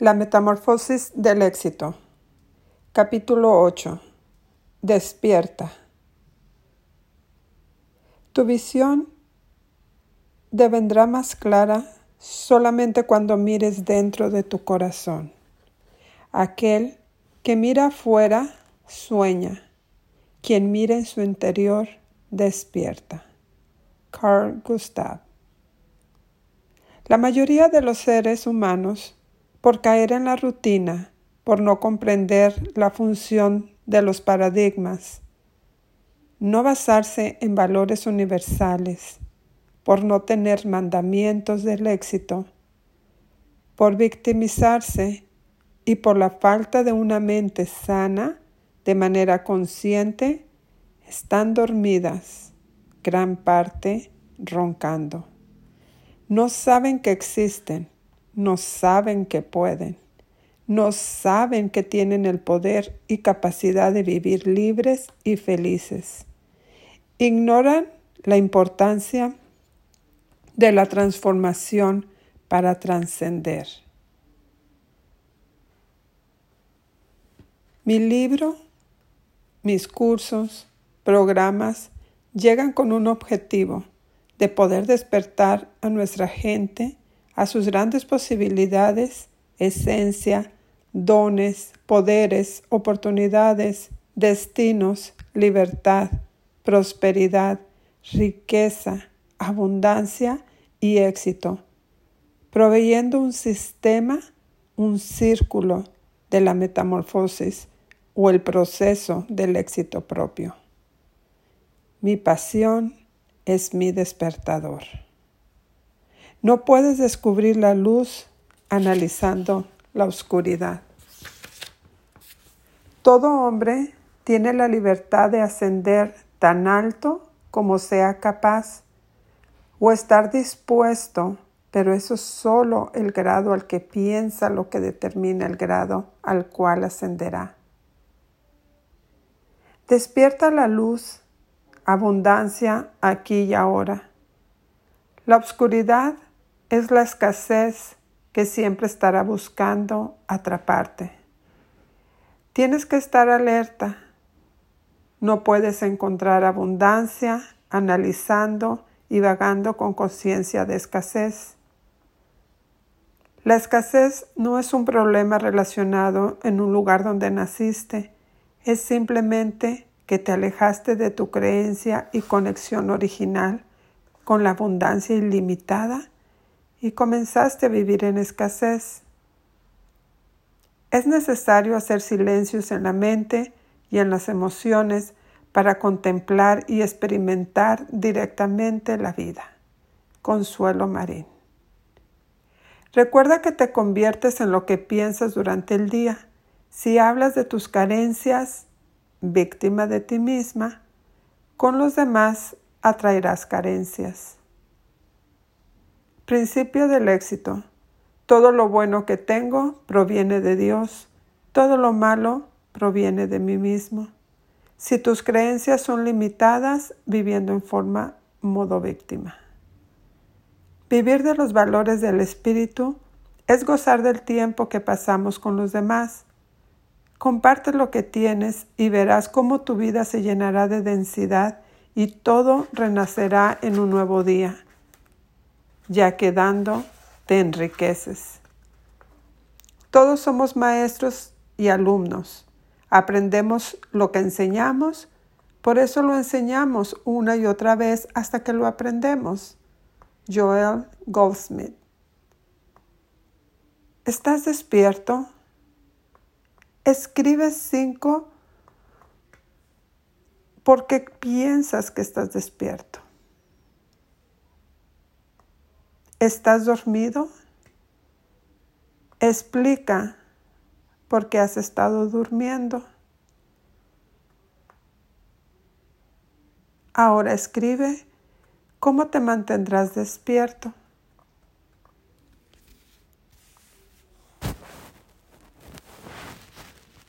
La metamorfosis del éxito. Capítulo 8. Despierta. Tu visión devendrá más clara solamente cuando mires dentro de tu corazón. Aquel que mira afuera sueña. Quien mira en su interior despierta. Carl Gustav. La mayoría de los seres humanos por caer en la rutina, por no comprender la función de los paradigmas, no basarse en valores universales, por no tener mandamientos del éxito, por victimizarse y por la falta de una mente sana de manera consciente, están dormidas, gran parte roncando. No saben que existen, no saben que pueden, no saben que tienen el poder y capacidad de vivir libres y felices. Ignoran la importancia de la transformación para trascender. Mi libro, mis cursos, programas llegan con un objetivo de poder despertar a nuestra gente a sus grandes posibilidades, esencia, dones, poderes, oportunidades, destinos, libertad, prosperidad, riqueza, abundancia y éxito, proveyendo un sistema, un círculo de la metamorfosis o el proceso del éxito propio. Mi pasión es mi despertador. No puedes descubrir la luz analizando la oscuridad. Todo hombre tiene la libertad de ascender tan alto como sea capaz o estar dispuesto, pero eso es solo el grado al que piensa lo que determina el grado al cual ascenderá. Despierta la luz, abundancia aquí y ahora. La oscuridad es la escasez que siempre estará buscando atraparte. Tienes que estar alerta. No puedes encontrar abundancia analizando y vagando con conciencia de escasez. La escasez no es un problema relacionado en un lugar donde naciste, es simplemente que te alejaste de tu creencia y conexión original con la abundancia ilimitada y comenzaste a vivir en escasez. Es necesario hacer silencios en la mente y en las emociones para contemplar y experimentar directamente la vida. Consuelo Marín. Recuerda que te conviertes en lo que piensas durante el día. Si hablas de tus carencias, víctima de ti misma, con los demás atraerás carencias. Principio del éxito. Todo lo bueno que tengo proviene de Dios, todo lo malo proviene de mí mismo. Si tus creencias son limitadas, viviendo en forma modo víctima. Vivir de los valores del espíritu es gozar del tiempo que pasamos con los demás. Comparte lo que tienes y verás cómo tu vida se llenará de densidad y todo renacerá en un nuevo día ya que dando te enriqueces. Todos somos maestros y alumnos. Aprendemos lo que enseñamos, por eso lo enseñamos una y otra vez hasta que lo aprendemos. Joel Goldsmith. ¿Estás despierto? Escribe cinco porque piensas que estás despierto. ¿Estás dormido? Explica por qué has estado durmiendo. Ahora escribe cómo te mantendrás despierto.